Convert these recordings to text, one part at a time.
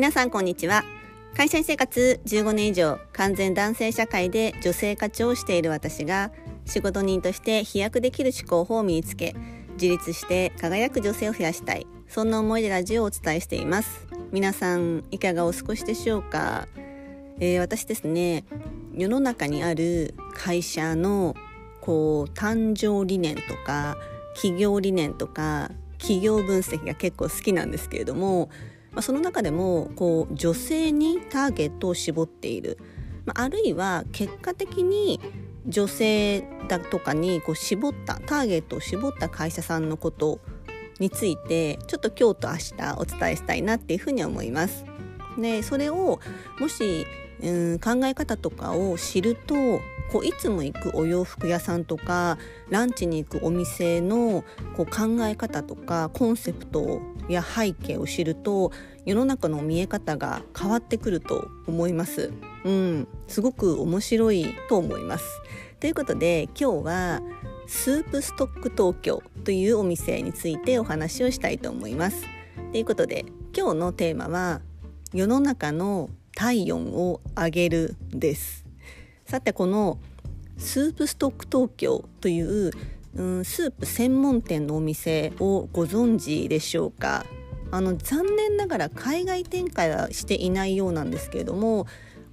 皆さんこんにちは。会社員生活15年以上完全男性社会で女性課長をしている私が仕事人として飛躍できる思考法を身につけ自立して輝く女性を増やしたい。そんな思いでラジオをお伝えしています。皆さんいかがお過ごしでしょうか、えー、私ですね世の中にある会社のこう誕生理念とか企業理念とか企業分析が結構好きなんですけれどもまあ、その中でもこう女性にターゲットを絞っている、まあ、あるいは結果的に女性だとかにこう絞ったターゲットを絞った会社さんのことについてちょっと今日と明日お伝えしたいなっていうふうに思います。でそれをもし、うん、考え方とかを知るとこういつも行くお洋服屋さんとかランチに行くお店のこう考え方とかコンセプトや背景を知ると世の中の見え方が変わってくると思います。うん、すごく面白いと思います。ということで今日はスープストック東京というお店についてお話をしたいと思います。ということで今日のテーマは世の中の体温を上げるです。さてこのスープストック東京という、うん、スープ専門店のお店をご存知でしょうか？あの残念ながら海外展開はしていないようなんですけれども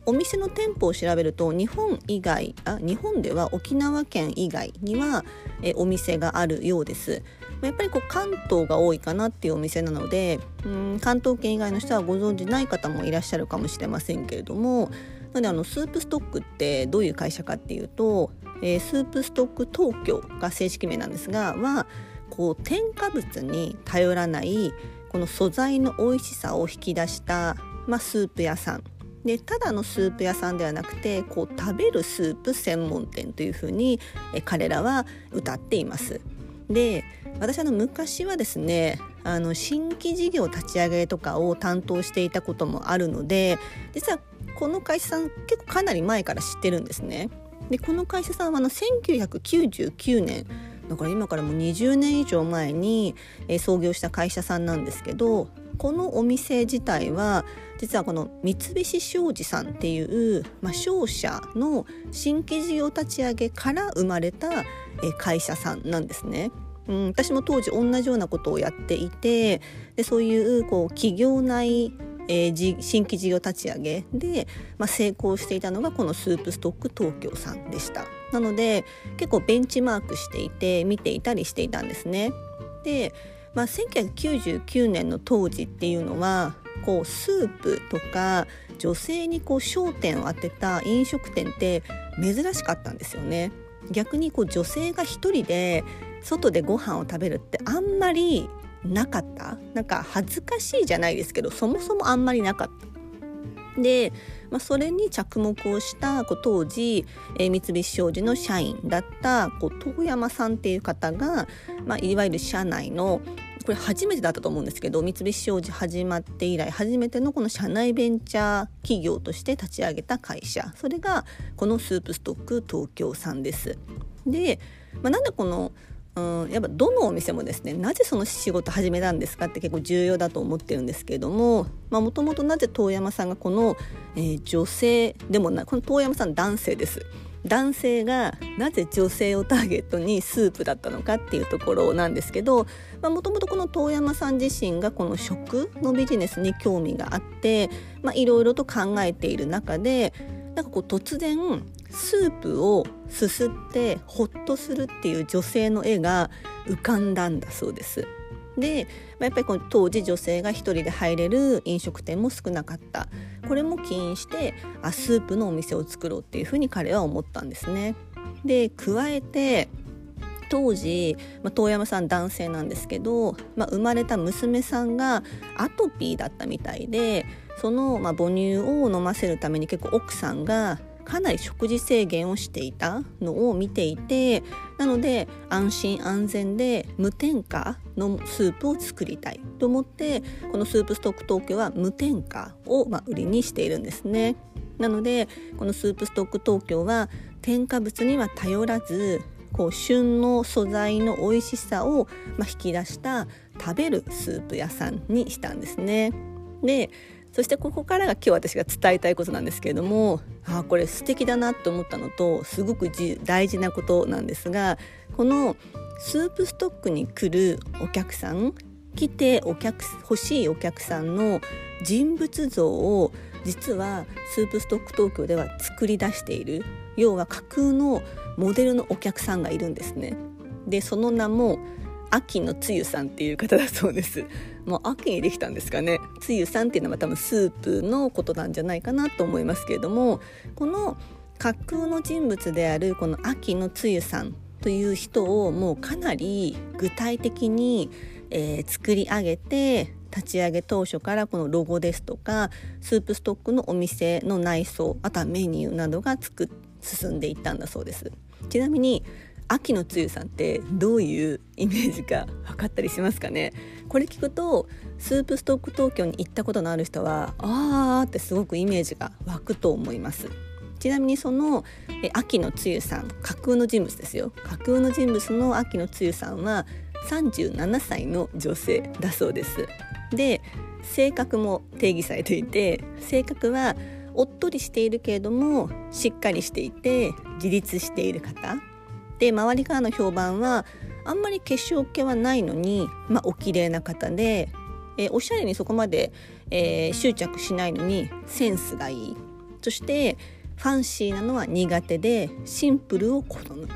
お店の店舗を調べると日本以外あ日本では沖縄県以外にはえお店があるようです。やっぱりこう関東が多いかなっていうお店なのでうん関東圏以外の人はご存じない方もいらっしゃるかもしれませんけれどもなのであのスープストックってどういう会社かっていうと、えー、スープストック東京が正式名なんですがはこう添加物に頼らないこの素材の美味しさを引き出した、まあ、スープ屋さんでただのスープ屋さんではなくてこう食べるスープ専門店というふうにえ彼らは歌っています。で私の昔はですねあの新規事業立ち上げとかを担当していたこともあるので実はこの会社さん結構かなり前から知ってるんですね。でこの会社さんはあの1999年だから今からもう20年以上前に、え創業した会社さんなんですけどこのお店自体は実はこの三菱商事さんっていう、まあ、商社の新規事業立ち上げから生まれた会社さんなんですね。うん、私も当時同じようなことをやっていてでそういうこう企業内えー、新規事業立ち上げで、まあ、成功していたのがこのスープストック東京さんでしたなので結構ベンチマークしていて見ていたりしていたんですねでまあ、1999年の当時っていうのはこうスープとか女性にこう焦点を当てた飲食店って珍しかったんですよね。逆にこう女性が一人で外でご飯を食べるってあんまりなかった？なんか恥ずかしいじゃないですけどそもそもあんまりなかった。でまあ、それに着目をしたこう当時、えー、三菱商事の社員だったこう遠山さんっていう方が、まあ、いわゆる社内のこれ初めてだったと思うんですけど三菱商事始まって以来初めてのこの社内ベンチャー企業として立ち上げた会社。それがこのスープストック東京さんです。で、まあ、なんでこのうん、やっぱどのお店もですねなぜその仕事始めたんですかって結構重要だと思ってるんですけれどももともとなぜ遠山さんがこの、えー、女性でもなこの遠山さん男性です。男性がなぜ女性をターゲットにスープだったのかっていうところなんですけどもともとこの遠山さん自身がこの食のビジネスに興味があっていろいろと考えている中でなんかこう突然スープをすすってホッとするっていう女性の絵が浮かんだんだそうです。で、まあ、やっぱりこの当時女性が一人で入れる飲食店も少なかったこれも起因してあスープのお店を作ろうっていうふうに彼は思ったんですね。で加えて当時、まあ、遠山さん男性なんですけど、まあ、生まれた娘さんがアトピーだったみたいでその、まあ、母乳を飲ませるために結構奥さんがかなり食事制限をしていたのを見ていてなので安心安全で無添加のスープを作りたいと思ってこのスープストック東京は無添加をま売りにしているんですね。なのでこのスープストック東京は添加物には頼らずこう旬の素材の美味しさをま引き出した食べるスープ屋さんにしたんですね。でそしてここからが今日私が伝えたいことなんですけれどもあこれ素敵だなと思ったのとすごく大事なことなんですがこのスープストックに来るお客さん来てお客欲しいお客さんの人物像を実はスープストック東京では作り出している要は架空のモデルのお客さんがいるんですね。でその名も秋のつゆさんっていう方だそうですもう秋にできたんですかね。つゆさんっていうのは多分スープのことなんじゃないかなと思いますけれどもこの架空の人物であるこの秋のつゆさんという人をもうかなり具体的に、えー、作り上げて立ち上げ当初からこのロゴですとかスープストックのお店の内装あとはメニューなどが作進んでいったんだそうです。ちなみに秋のつゆさんってどういうイメージか分かったりしますかね？これ聞くとスープストック東京に行ったことのある人はあーってすごくイメージが湧くと思います。ちなみにその秋のつゆさん架空の人物ですよ。架空の人物の秋のつゆさんは37歳の女性だそうです。で性格も定義されていて性格はおっとりしているけれどもしっかりしていて自立している方。で周りからの評判はあんまり化粧気はないのに、まあ、お綺麗な方で、えー、おしゃれにそこまで、えー、執着しないのにセンスがいい。そしてファンシーなのは苦手でシンプルを好む。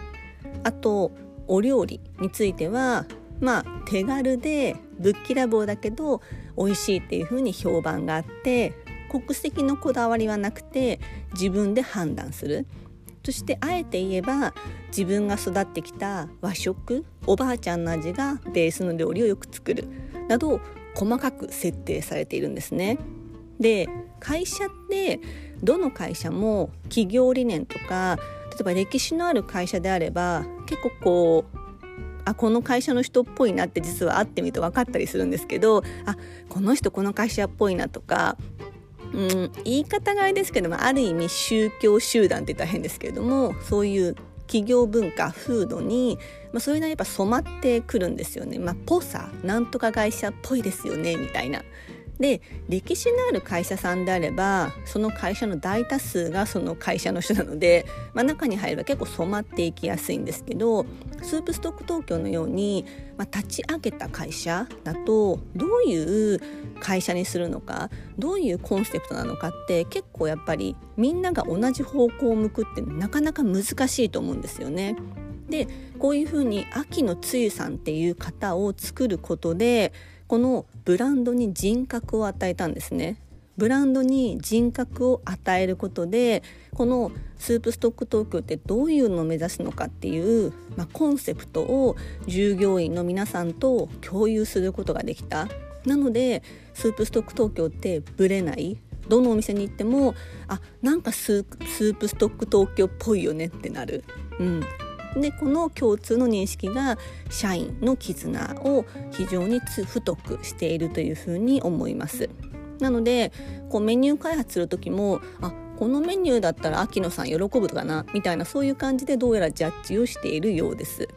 あとお料理についてはまあ手軽でぶっきらぼうだけど美味しいっていう風に評判があって国籍のこだわりはなくて自分で判断する。そしてあえて言えば自分が育ってきた和食おばあちゃんの味がベースの料理をよく作るなど細かく設定されているんですね。で会社ってどの会社も企業理念とか例えば歴史のある会社であれば結構こうあこの会社の人っぽいなって実は会ってみると分かったりするんですけどあこの人この会社っぽいなとかうん、言い方があれですけどもある意味宗教集団って言ったら変ですけれどもそういう企業文化風土に、まあ、それなりにやっぱ染まってくるんですよね。まあ、ぽさなんとか会社っぽいですよねみたいな。で歴史のある会社さんであればその会社の大多数がその会社の人なので、まあ、中に入れば結構染まっていきやすいんですけどスープストック東京のように、まあ、立ち上げた会社だとどういう会社にするのかどういうコンセプトなのかって結構やっぱりみんなが同じ方向を向くってなかなか難しいと思うんですよね。でこういうふうに秋のつゆさんっていう方を作ることでこのブランドに人格を与えたんですね。ブランドに人格を与えることでこのスープストック東京ってどういうのを目指すのかっていう、まあ、コンセプトを従業員の皆さんと共有することができた。なのでスープストック東京ってブレない。どのお店に行ってもあなんかスープストック東京っぽいよねってなる、うん、でこの共通の認識が社員の絆を非常に太くしているというふうに思います。なのでこうメニュー開発する時もあこのメニューだったら秋野さん喜ぶかなみたいなそういう感じでどうやらジャッジをしているようです。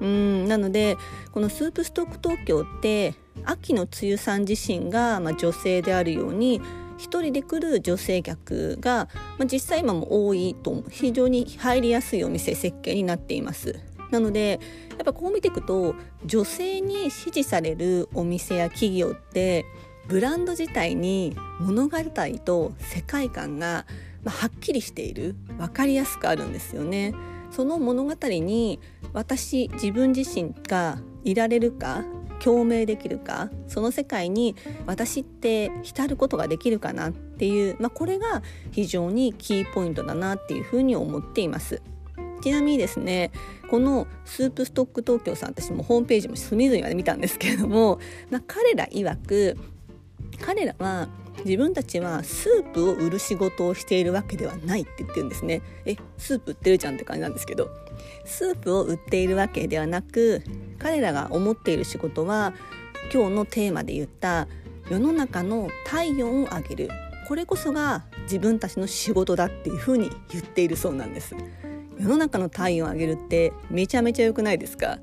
うんなのでこのスープストック東京って秋の梅雨さん自身が、まあ、女性であるように1人で来る女性客が、まあ、実際今も多いと非常に入りやすいお店設計になっています。なのでやっぱこう見ていくと女性に支持されるお店や企業ってブランド自体に物語と世界観がはっきりしている分かりやすくあるんですよね。その物語に私自分自身がいられるか共鳴できるかその世界に私って浸ることができるかなっていう、まあ、これが非常にキーポイントだなっていうふうに思っています。ちなみにですねこのスープストック東京さん私もホームページも隅々まで見たんですけれども、まあ、彼ら曰く彼らは自分たちはスープを売る仕事をしているわけではないって言ってるんですね。えスープ売ってるじゃんって感じなんですけど。スープを売っているわけではなく彼らが思っている仕事は今日のテーマで言った世の中の体温を上げる。これこそが自分たちの仕事だっていうふうに言っているそうなんです。世の中の体温を上げるってめちゃめちゃ良くないですか？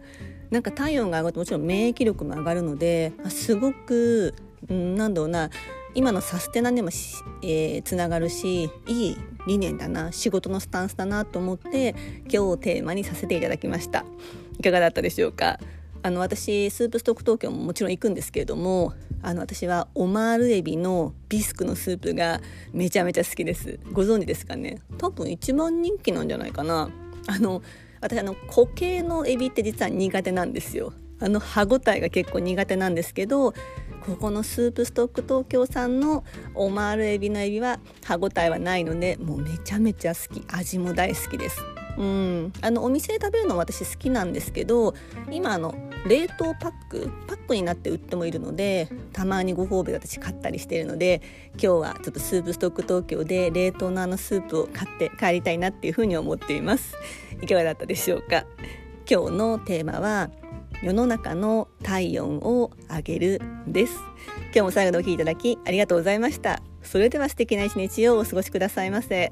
なんか体温が上がるともちろん免疫力も上がるのですごく、うん、なんだろうな今のサステナにもえー、つながるしいい理念だな仕事のスタンスだなと思って今日テーマにさせていただきました。いかがだったでしょうか？あの私スープストック東京ももちろん行くんですけれどもあの私はオマールエビのビスクのスープがめちゃめちゃ好きです。ご存知ですかね？多分一番人気なんじゃないかな。あの私あの固形のエビって実は苦手なんですよ。あの歯ごたえが結構苦手なんですけどここのスープストック東京さんのオマールエビのエビは歯ごたえはないのでもうめちゃめちゃ好き。味も大好きです。うん、あのお店で食べるの私好きなんですけど今あの冷凍パックパックになって売ってもいるのでたまにご褒美私買ったりしているので今日はちょっとスープストック東京で冷凍のあのスープを買って帰りたいなっていうふうに思っています。いかがだったでしょうか？今日のテーマは世の中の体温を上げるです。今日も最後までお聴きいただきありがとうございました。それでは素敵な一日をお過ごしくださいませ。